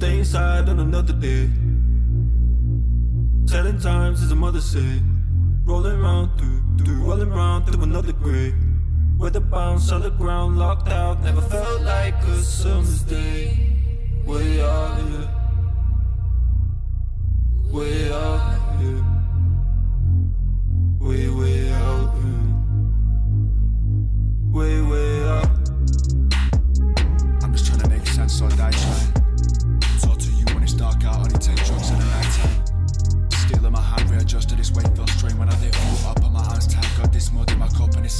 Stay inside on another day. Telling times as a mother say. Rolling round through, through, rolling round through another grave. With a bounce on the ground, locked out. Never felt like a summer's day. Way out here. Way out here. Way, way out here. Way, way out. I'm just trying to make sense on that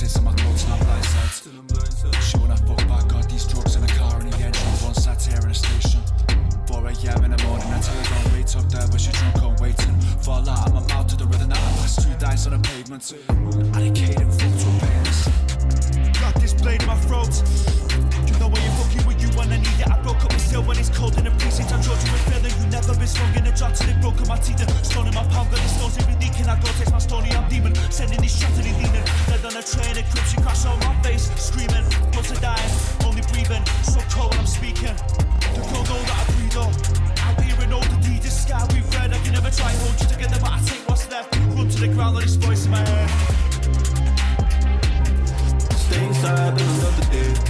sits in my clothes and I'm blindsided. She when I fuck back, got these drugs in the car in the engine. One sat here in the station. 4 a.m. in the morning, I tell her don't wait up there, but she drunk on waiting. Fall out of my mouth to the rhythm I pass two dice on the pavement. I Still when it's cold in the precinct. I showed you a feeling you never been strong in a job till it broke my teeth. And stone in my palm, got the stones me leaking. I go taste my stony, I'm demon. Sending this shot to the leaning. Dead on a train, a crib, she crash on my face. Screaming, close to dying, only breathing. So cold when I'm speaking. The cold all that I breathe on. Out here in all the deed, the sky we red. I can never try hold you together, but I take what's left. Run to the ground, let this voice in my head. Stay inside another day.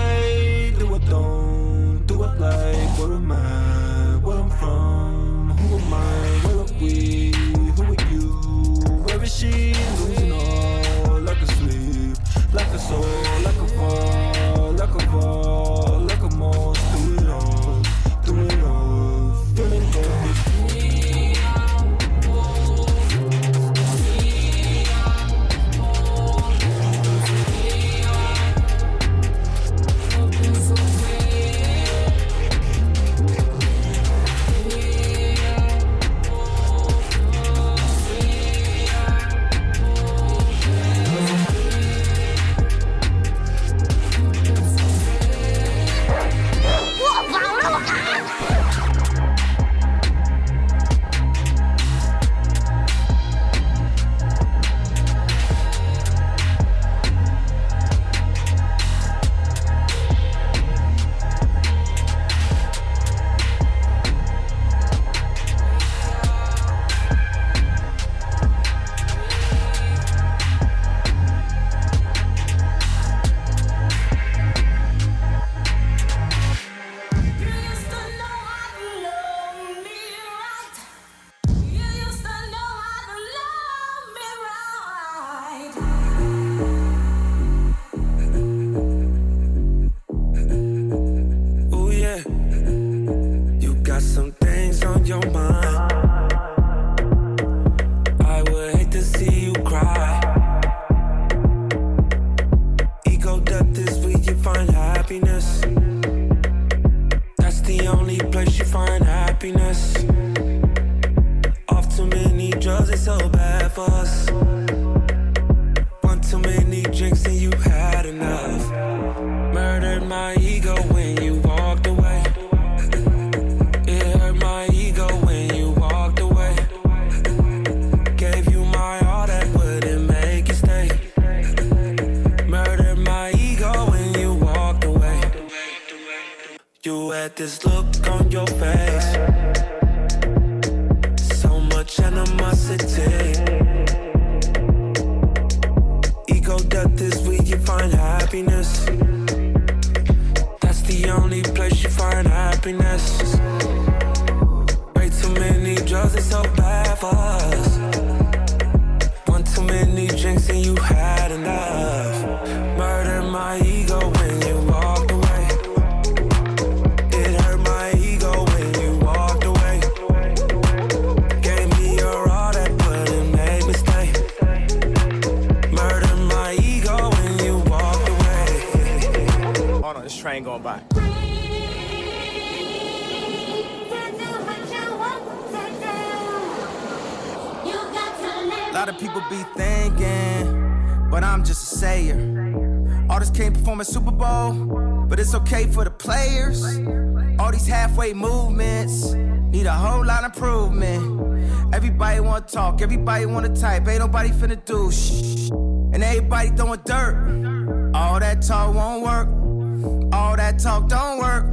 wanna talk, everybody wanna type, ain't nobody finna do shh. And everybody throwing dirt. All that talk won't work. All that talk don't work.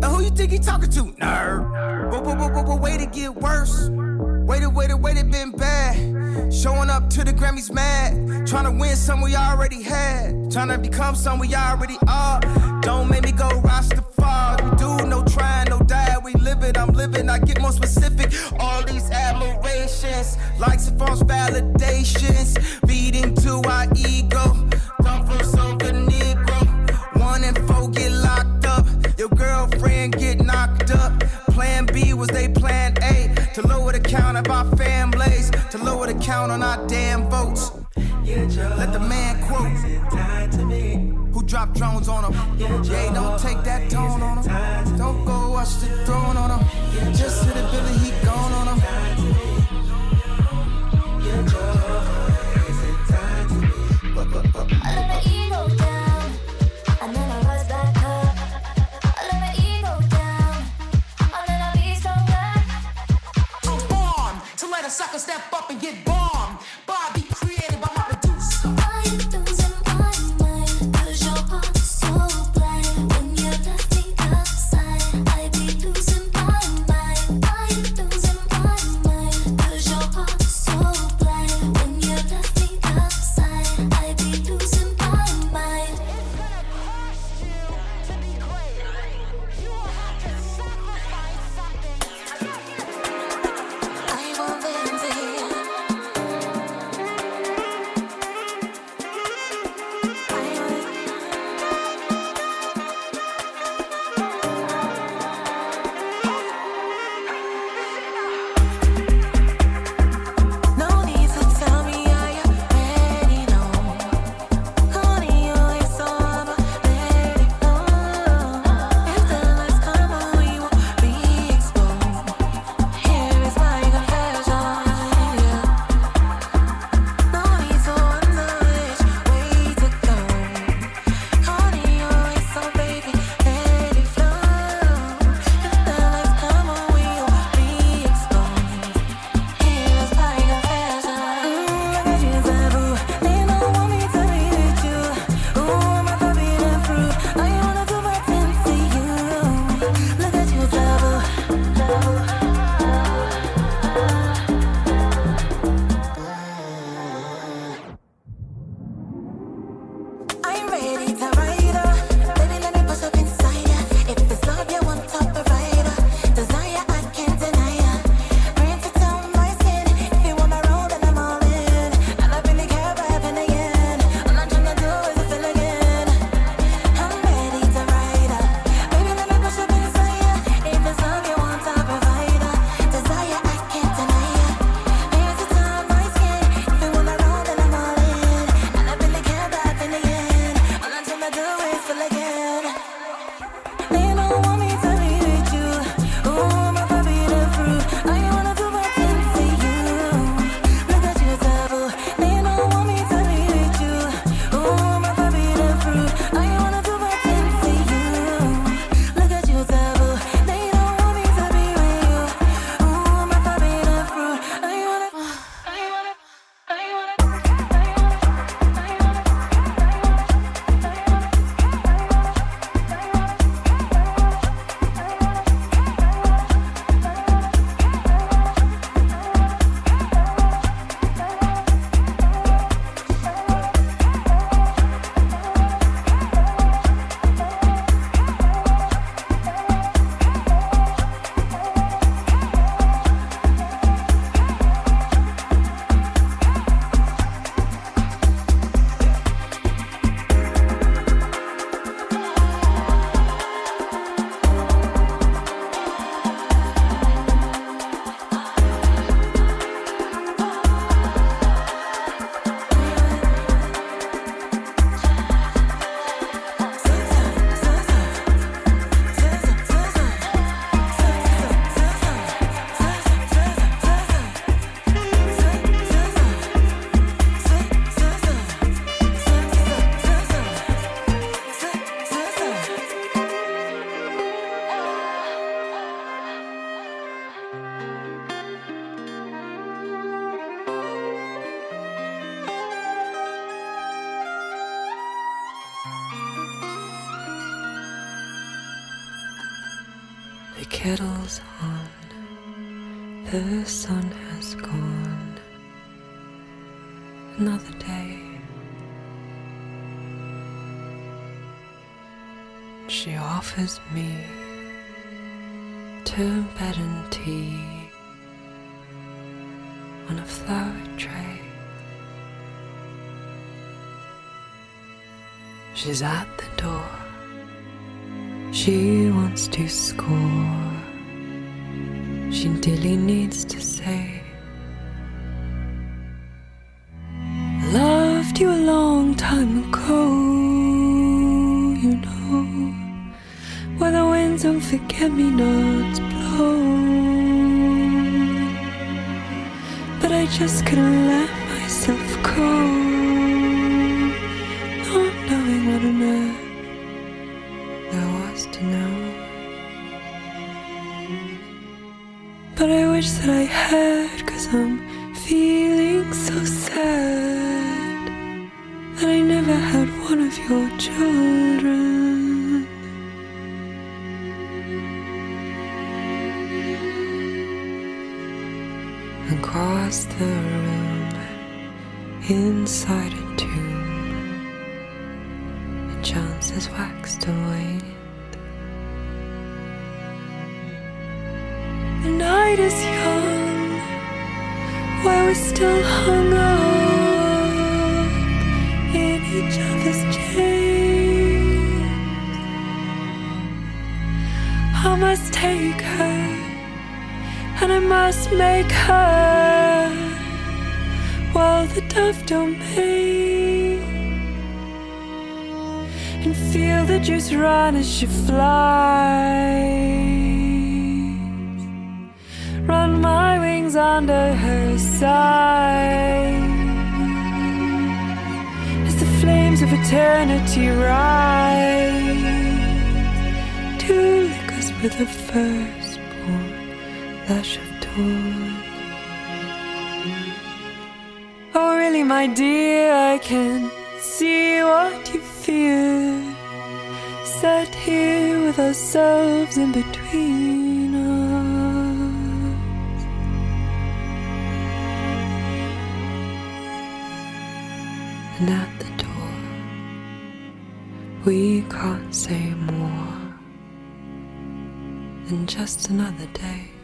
Now who you think he talking to? Nerd. But, but, but, but, but way to get worse. way to way to way to been bad. Showing up to the Grammys mad. Trying to win some we already had. Trying to become some we already are. Don't make me go roster. Kettle's on, the sun has gone. Another day. She offers me Tibetan tea on a flower tray. She's at the door. She wants to score. She he needs to say, she flies. Run my wings under her side as the flames of eternity rise to lick us with the firstborn ourselves in between us. And at the door, we can't say more than just another day.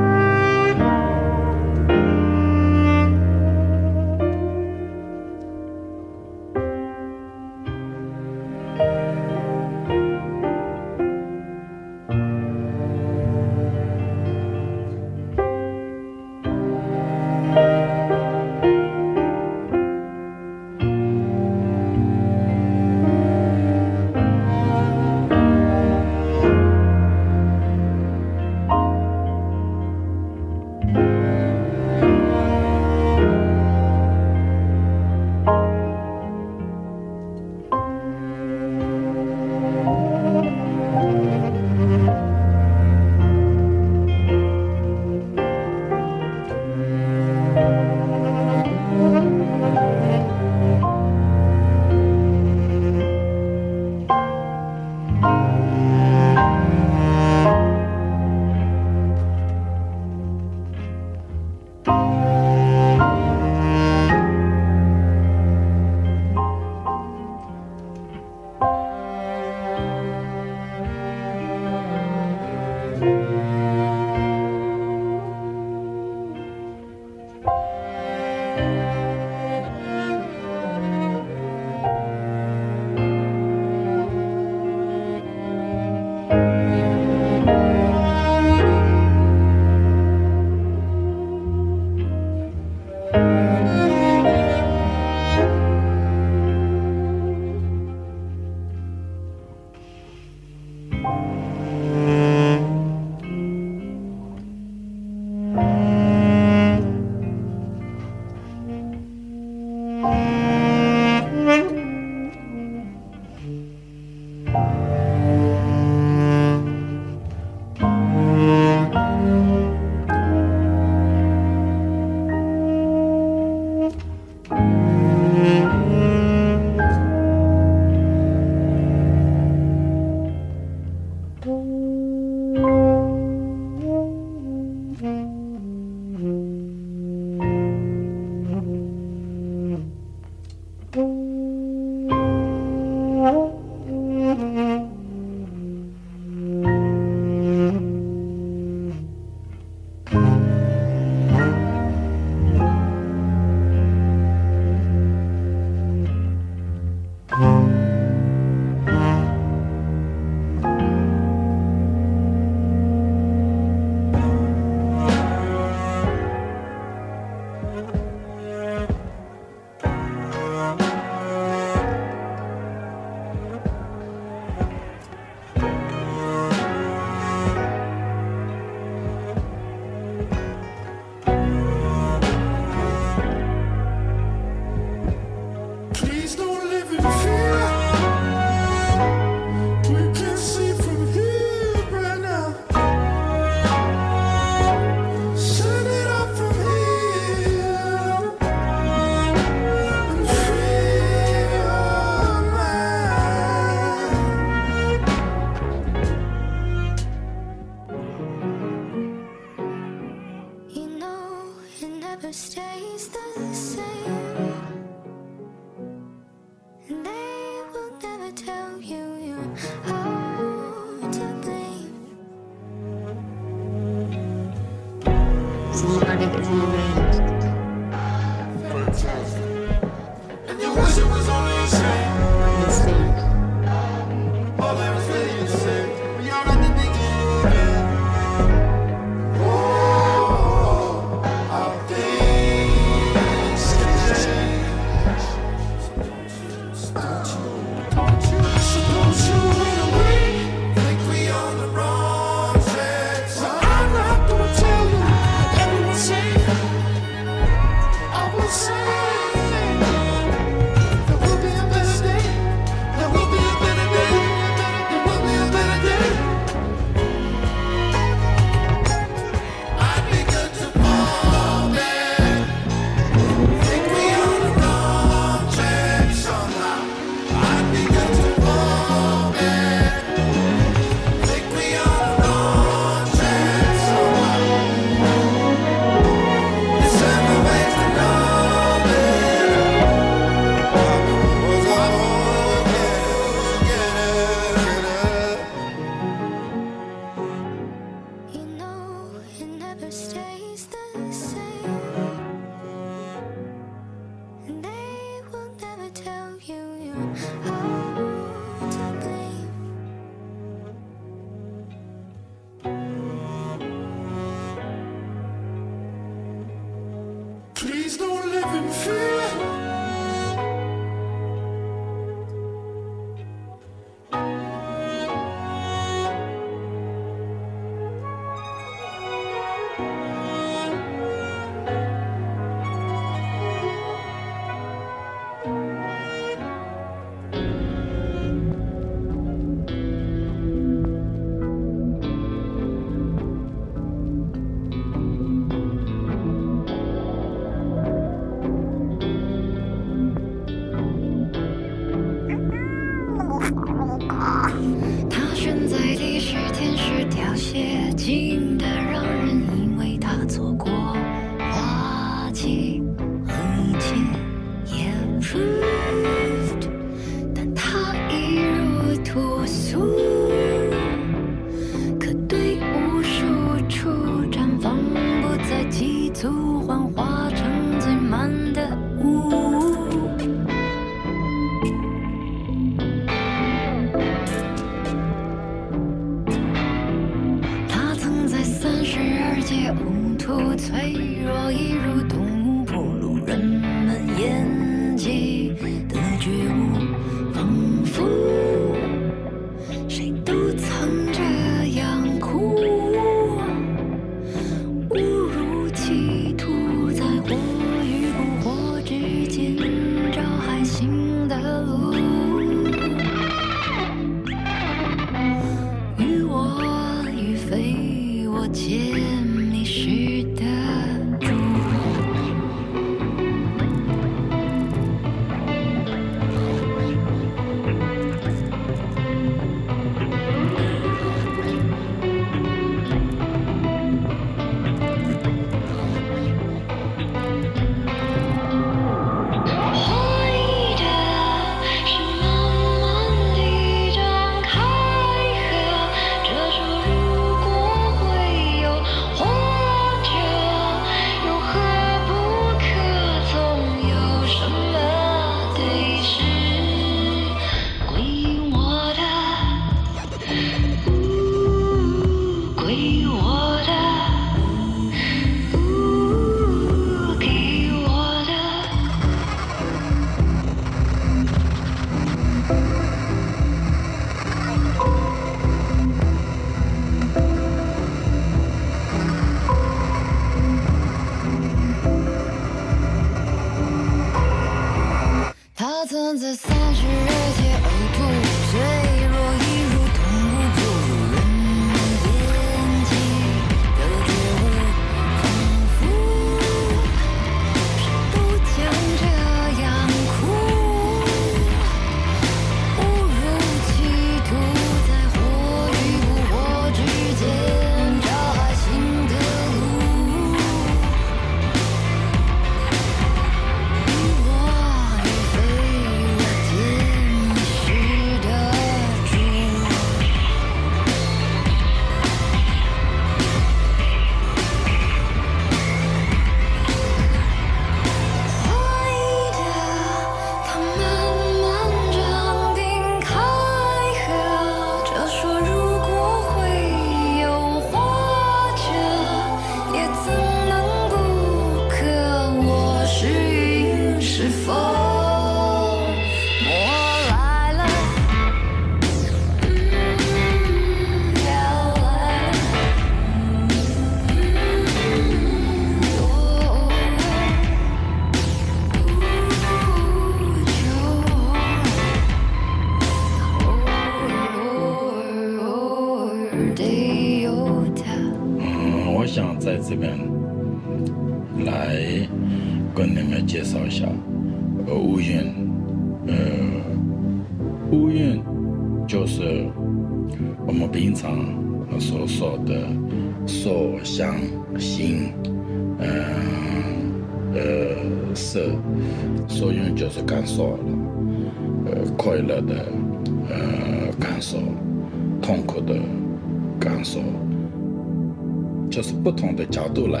不同的角度来，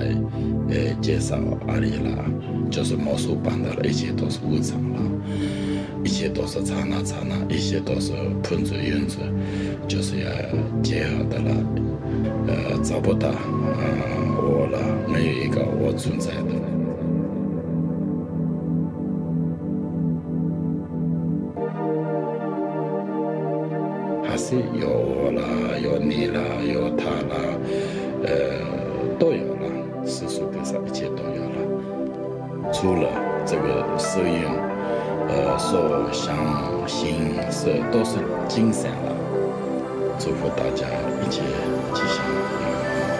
呃，介绍阿里啦，就是魔术般的了，一切都是无常啦，一切都是刹那刹那，一切都是喷子云子，就是要结合的啦，呃，找不到，啊，我了，没有一个我存在的。还是有我啦，有你啦，有。相信是都是金神了，祝福大家一切吉祥平安。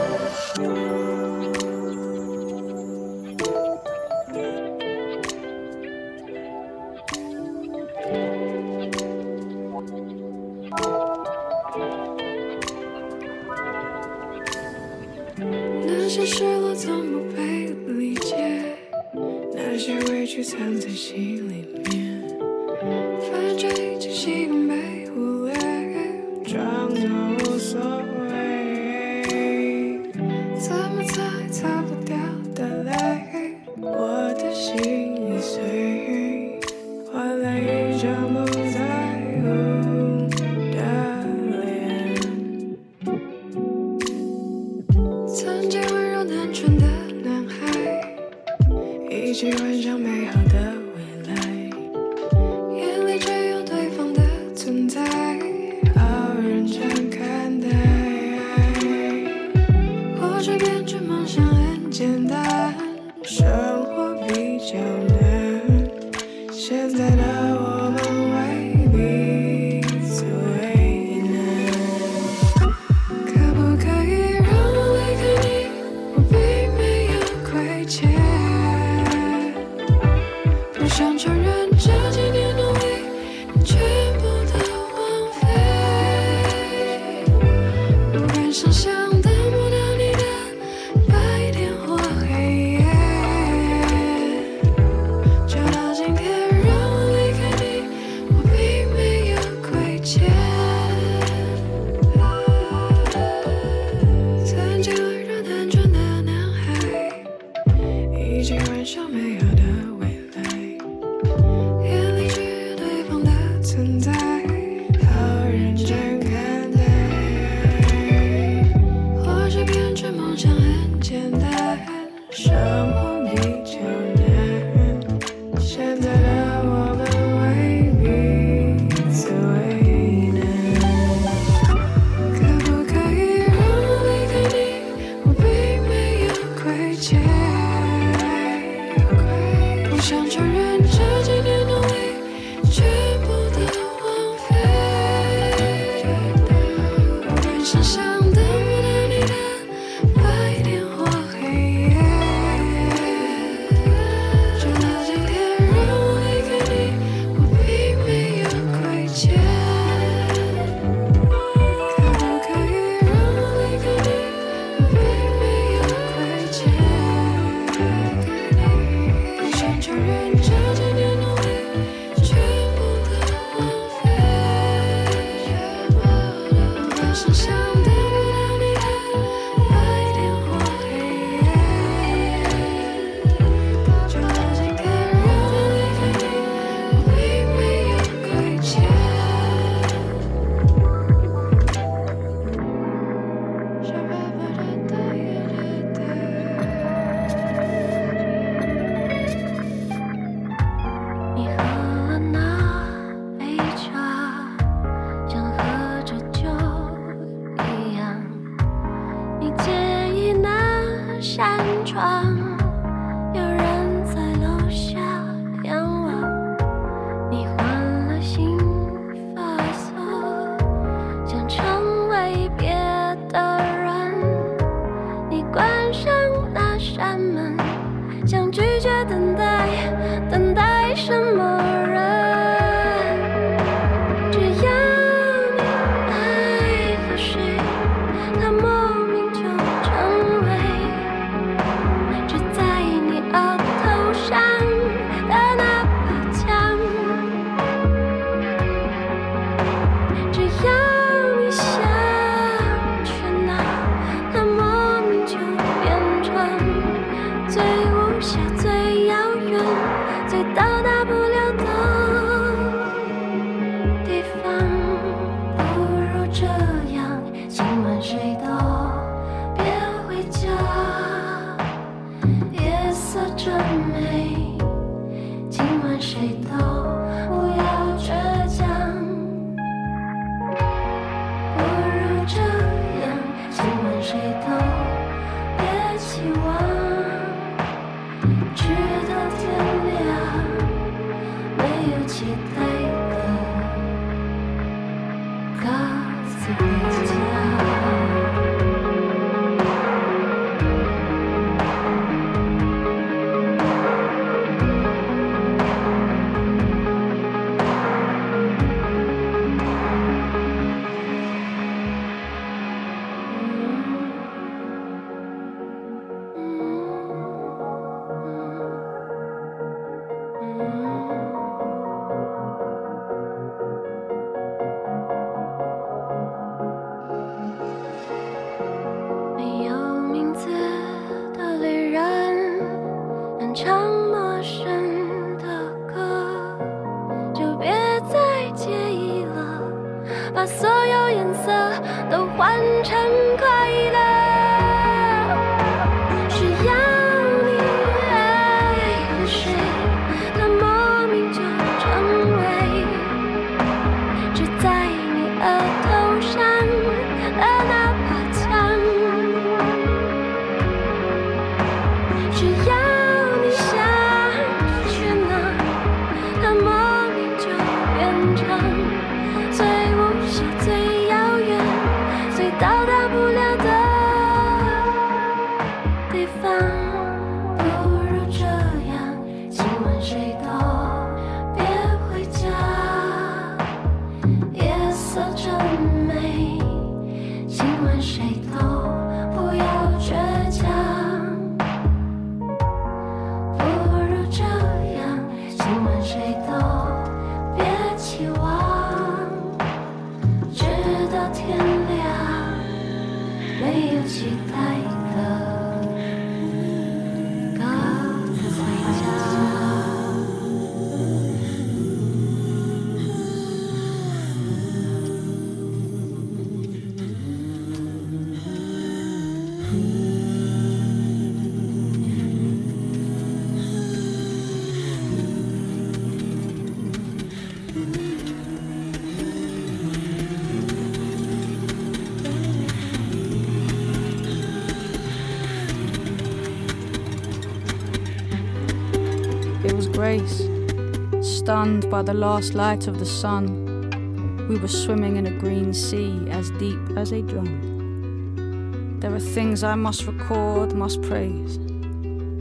Stunned by the last light of the sun. We were swimming in a green sea as deep as a drum. There are things I must record, must praise.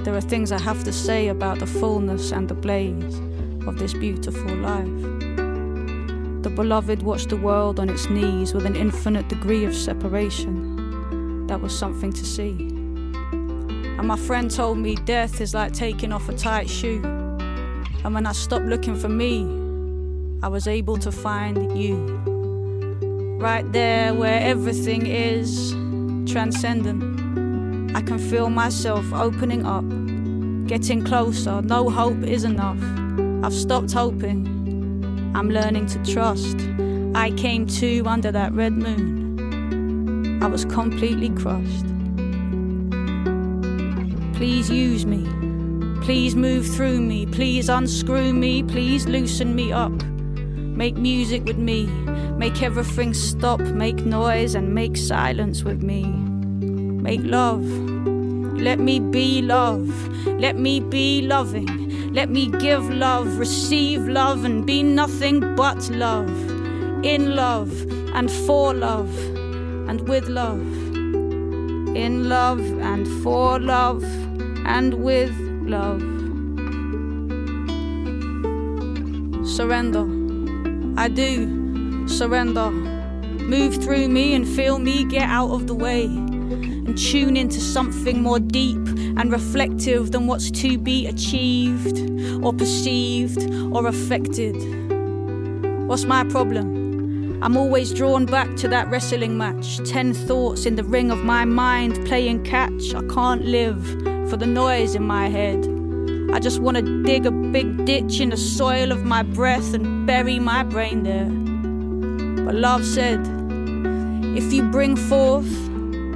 There are things I have to say about the fullness and the blaze of this beautiful life. The beloved watched the world on its knees with an infinite degree of separation. That was something to see. And my friend told me death is like taking off a tight shoe. And when I stopped looking for me, I was able to find you. Right there where everything is transcendent. I can feel myself opening up, getting closer. No hope is enough. I've stopped hoping. I'm learning to trust. I came to under that red moon. I was completely crushed. Please use me. Please move through me, please unscrew me, please loosen me up. Make music with me, make everything stop, make noise and make silence with me. Make love, let me be love, let me be loving, let me give love, receive love, and be nothing but love. In love and for love and with love. In love and for love and with love. Surrender, I do surrender. Move through me and feel me get out of the way and tune into something more deep and reflective than what's to be achieved or perceived or affected. What's my problem? I'm always drawn back to that wrestling match. Ten thoughts in the ring of my mind playing catch. I can't live for the noise in my head. I just want to dig a big ditch in the soil of my breath and bury my brain there. But love said, if you bring forth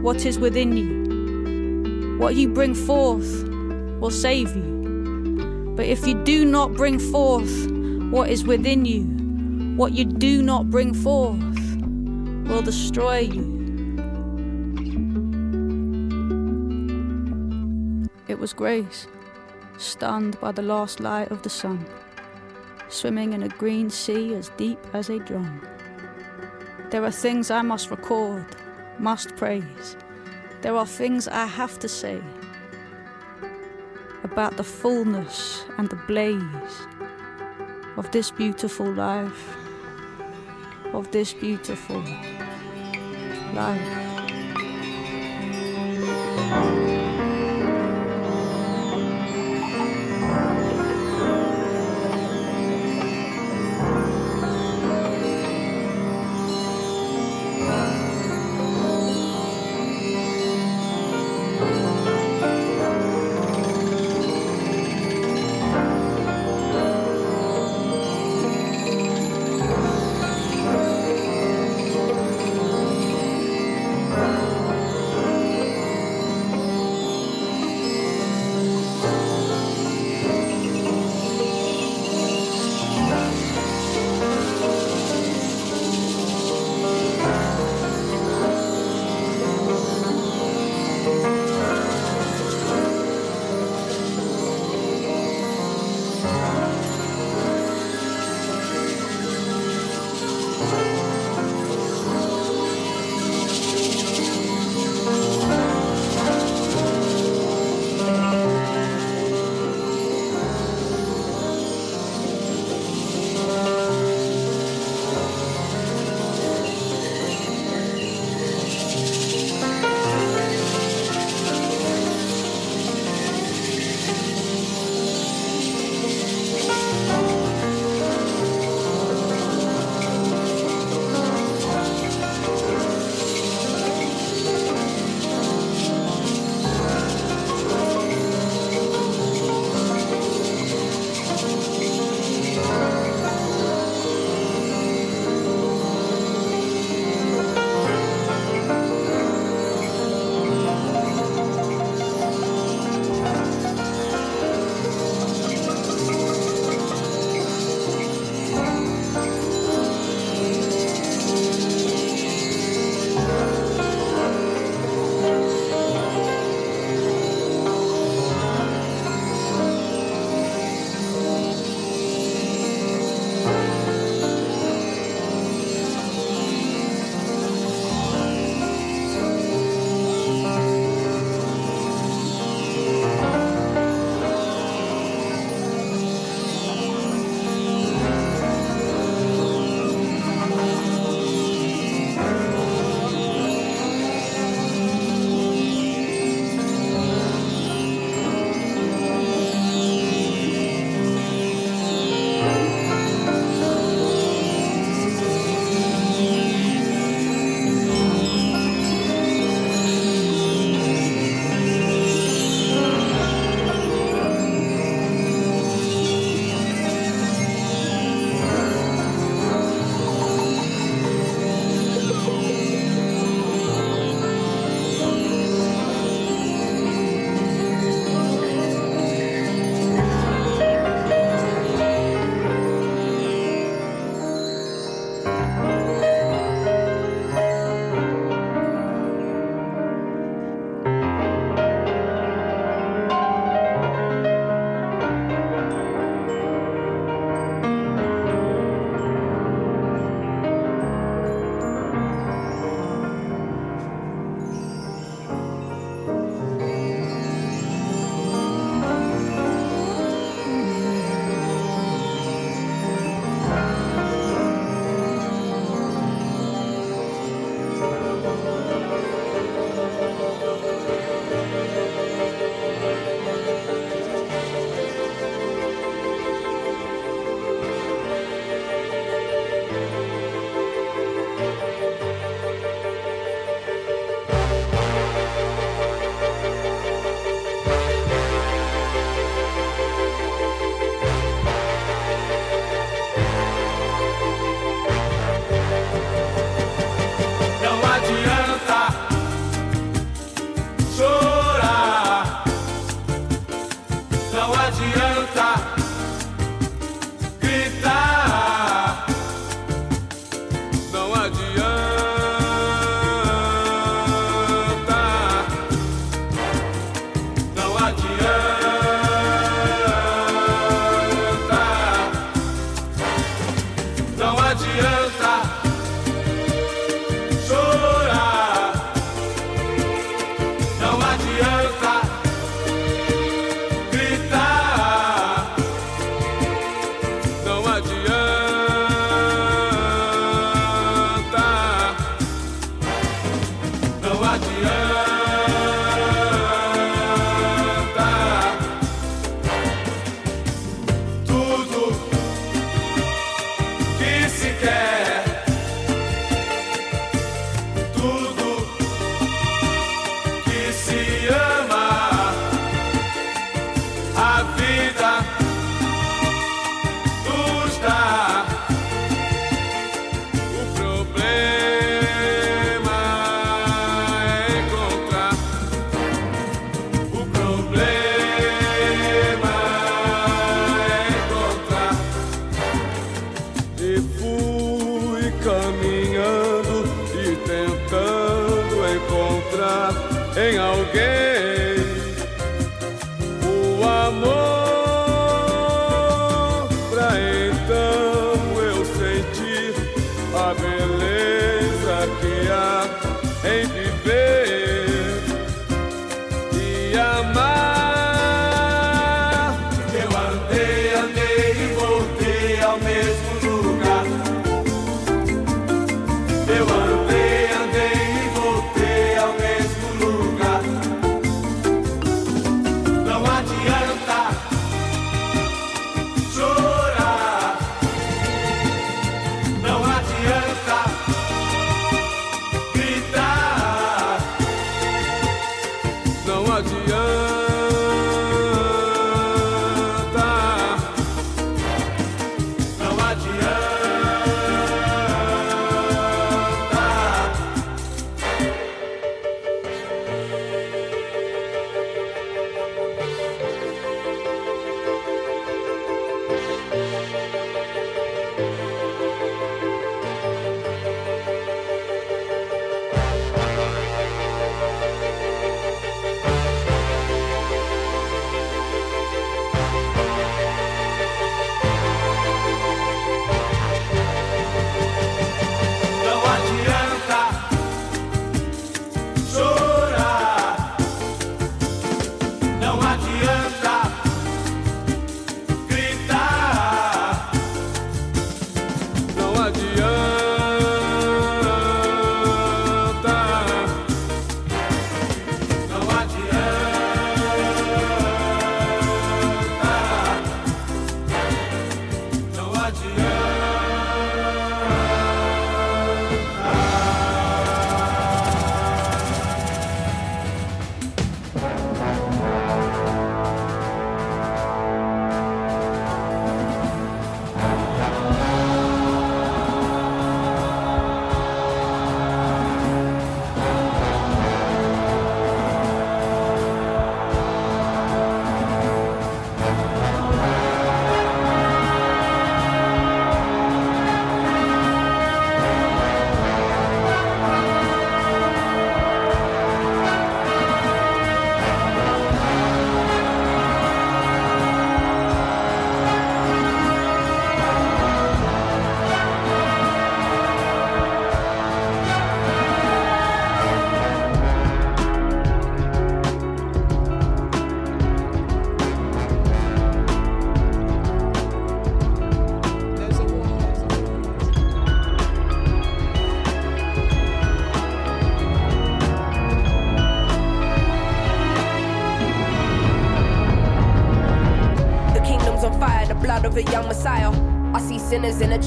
what is within you, what you bring forth will save you. But if you do not bring forth what is within you, what you do not bring forth will destroy you. Was Grace, stunned by the last light of the sun, swimming in a green sea as deep as a drum. There are things I must record, must praise. There are things I have to say about the fullness and the blaze of this beautiful life, of this beautiful life.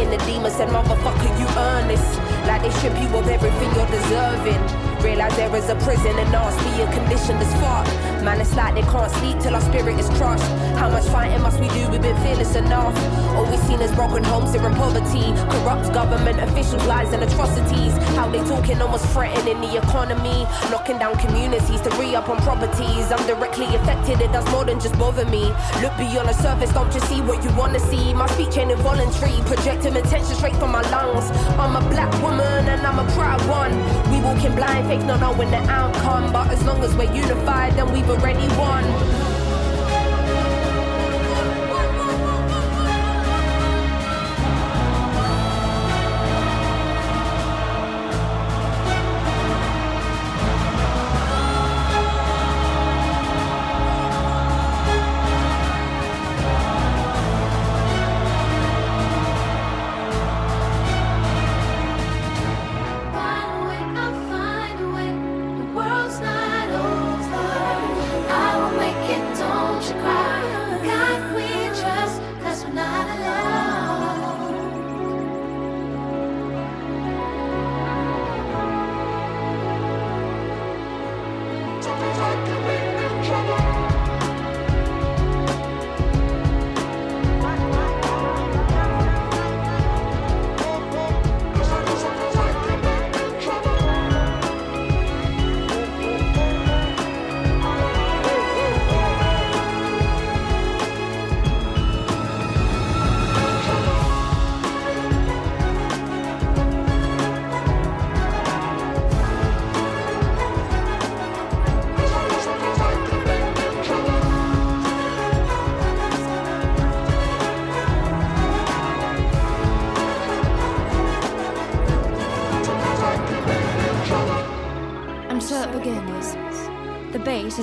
In the demons and Motherfucker, you earn this. Like they strip you of everything you're deserving. Realize there is a prison and us being conditioned as fuck. Man, it's like they can't sleep till our spirit is crushed. How much fighting must we do? Fearless enough. All we've seen is broken homes here in poverty. Corrupt government officials, lies and atrocities. How they talking almost threatening the economy. Knocking down communities to re up on properties. I'm directly affected, it does more than just bother me. Look beyond the surface, don't just see what you wanna see. My speech ain't involuntary, projecting attention straight from my lungs. I'm a black woman and I'm a proud one. We walking blind fake not knowing the outcome. But as long as we're unified, then we've already won.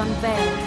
unveiled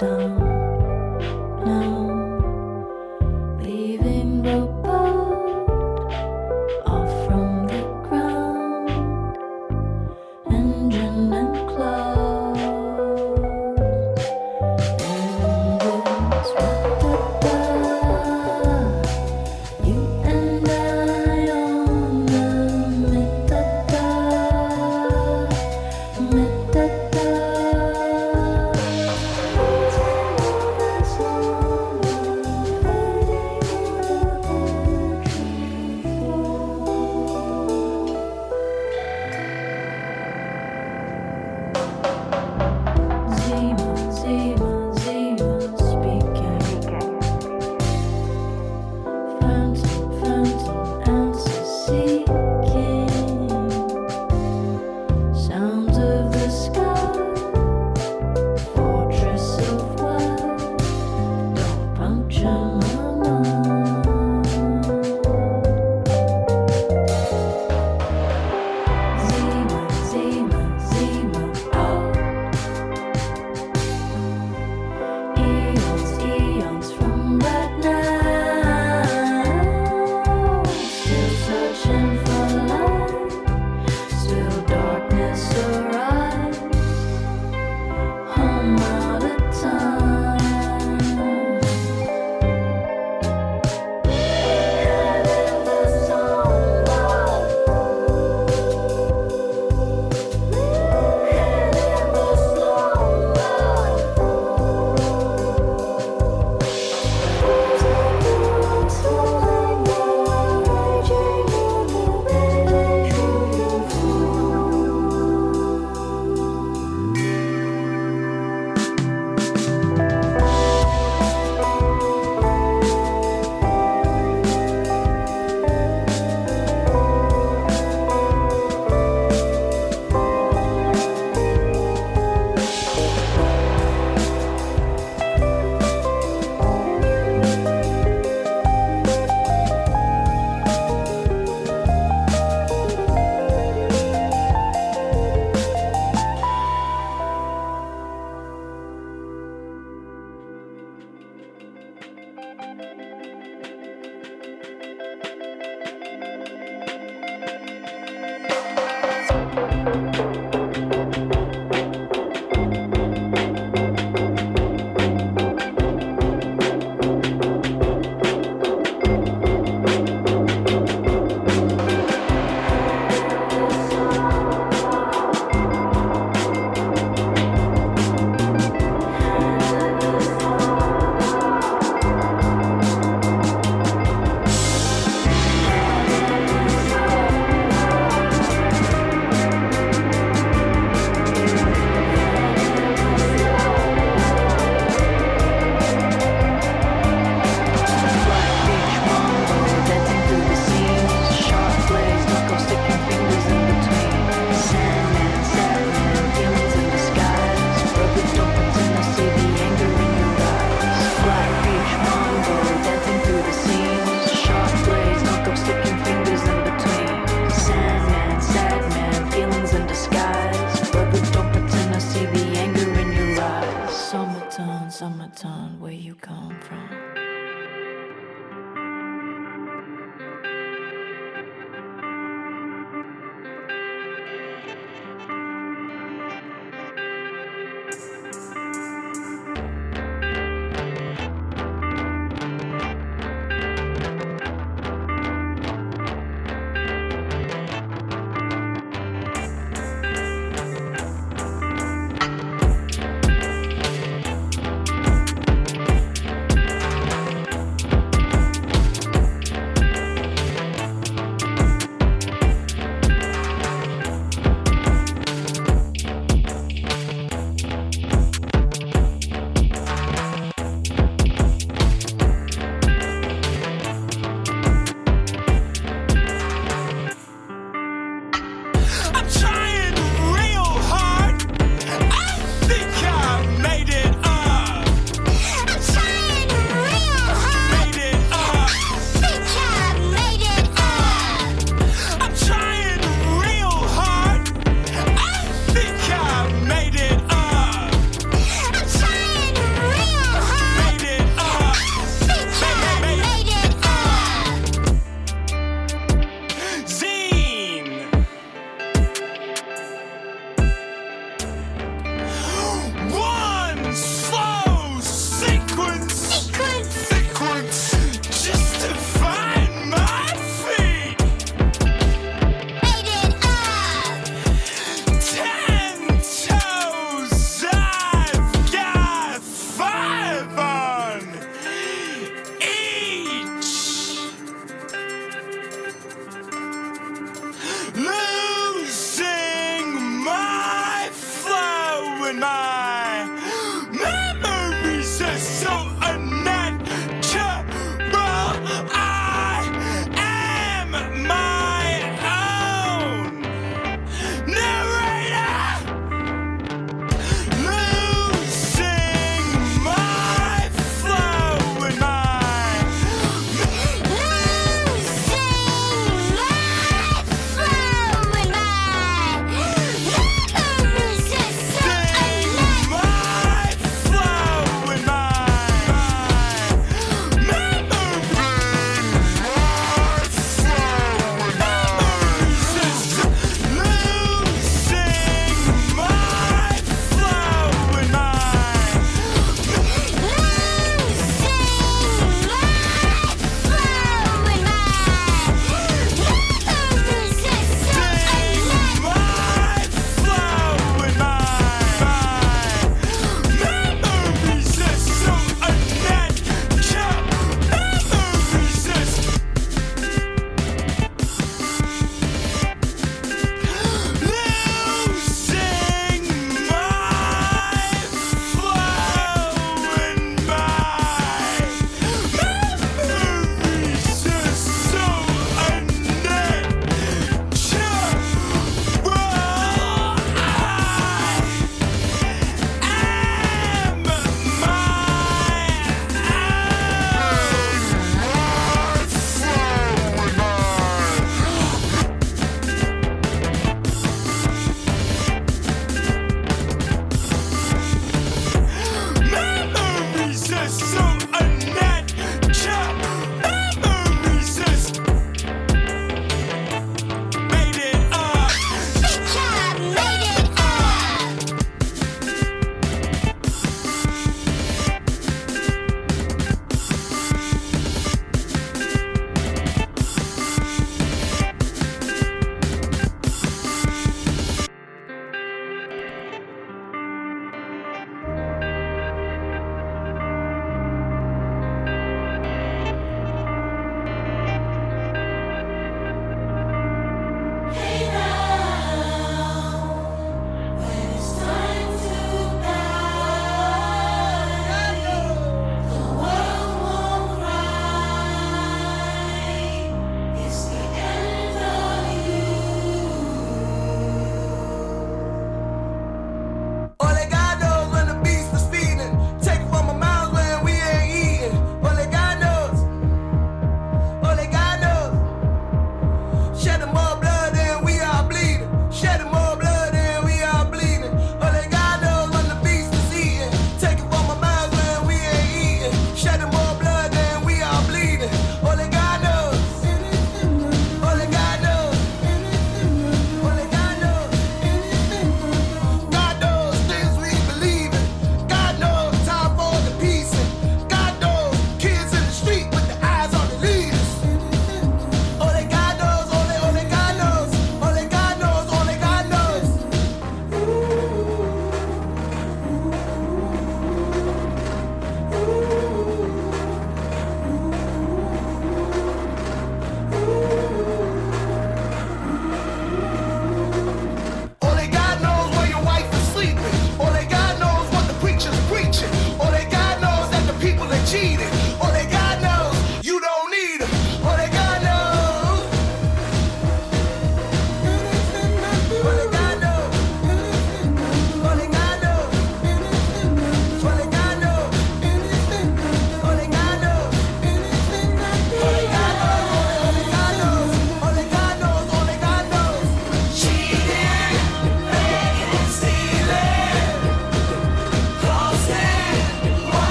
down.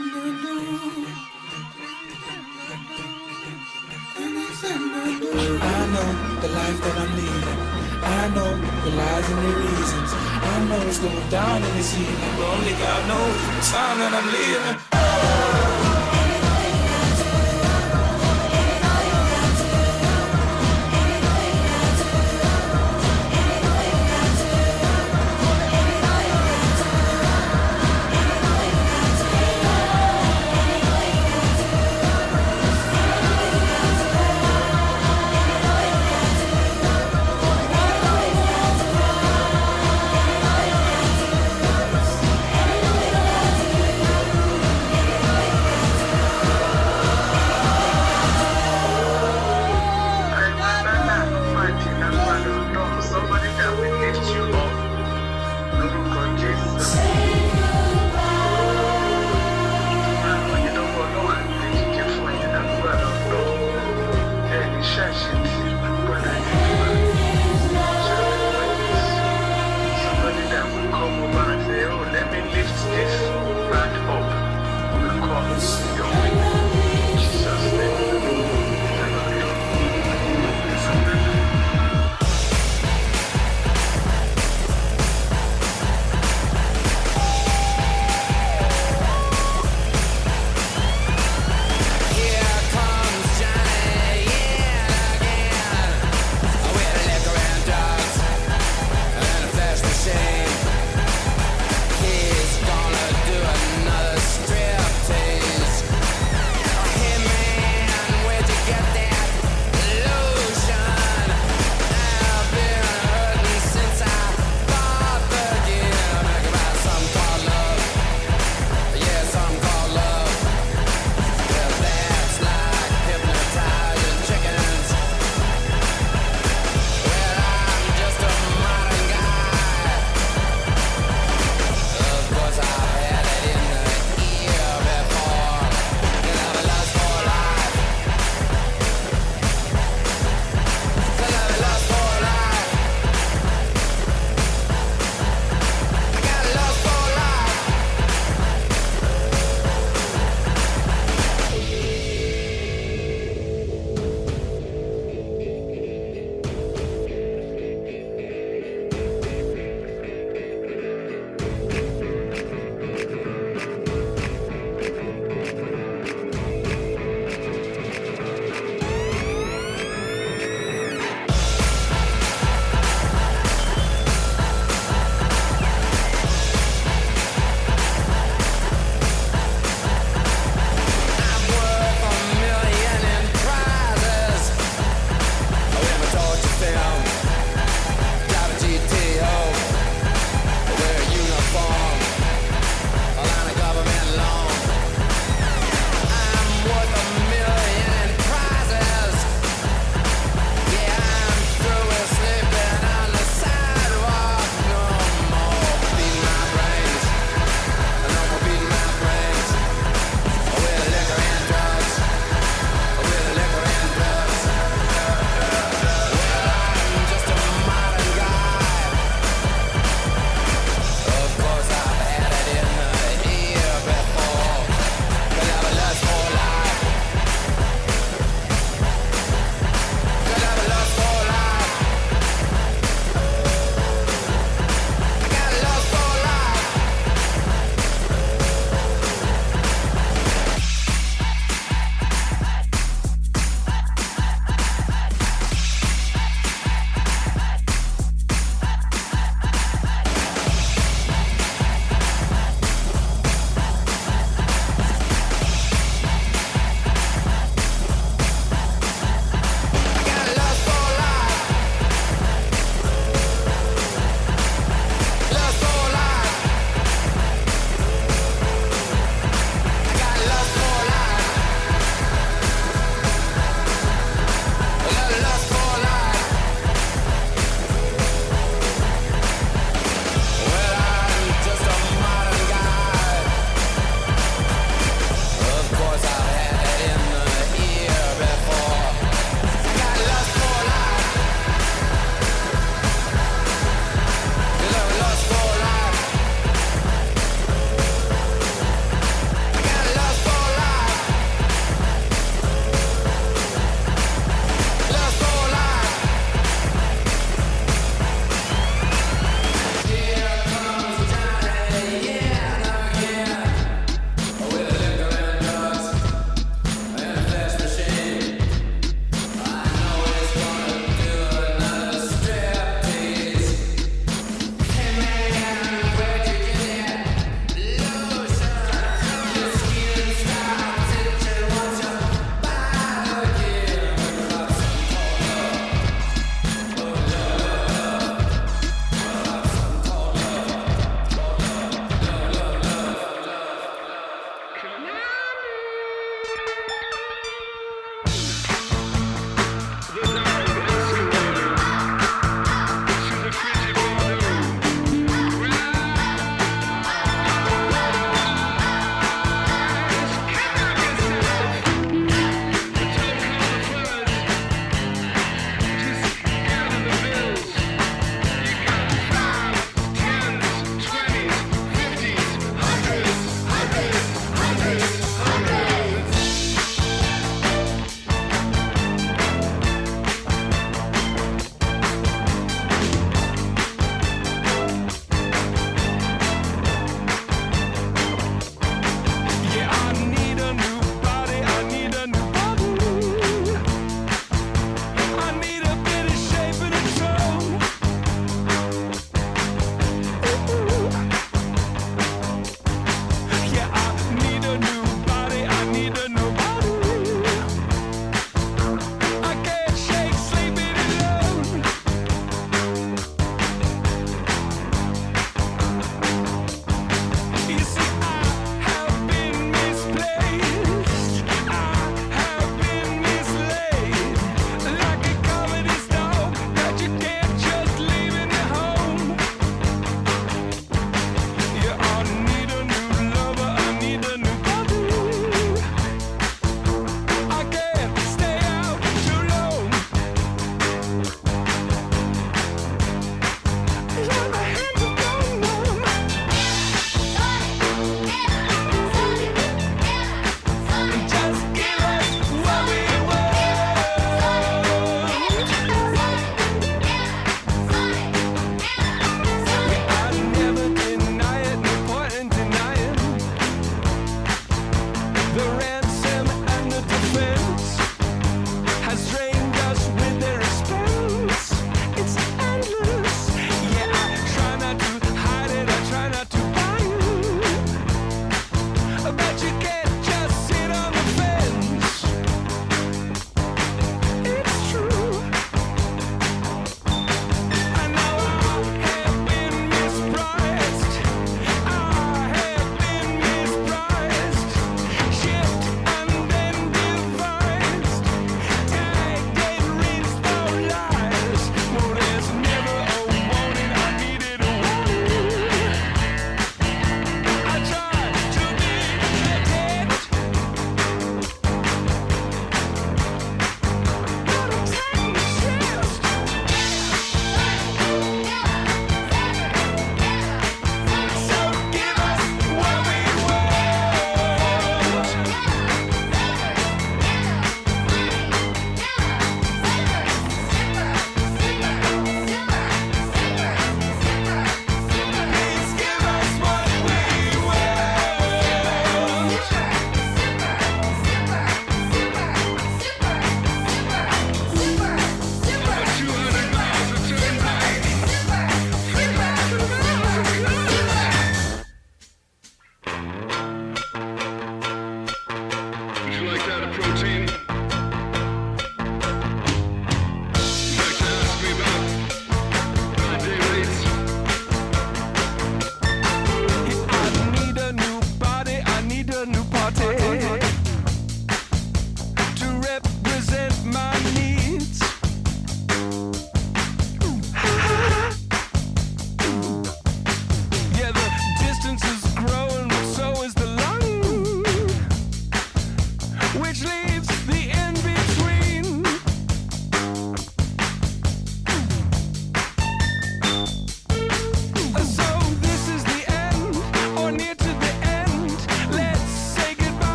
I know the life that I'm living. I know the lies and the reasons. I know it's going down in this evening, but only God knows the time that I'm living.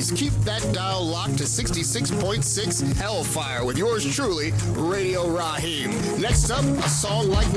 Keep that dial locked to 66.6 Hellfire with yours truly, Radio Raheem. Next up, a song like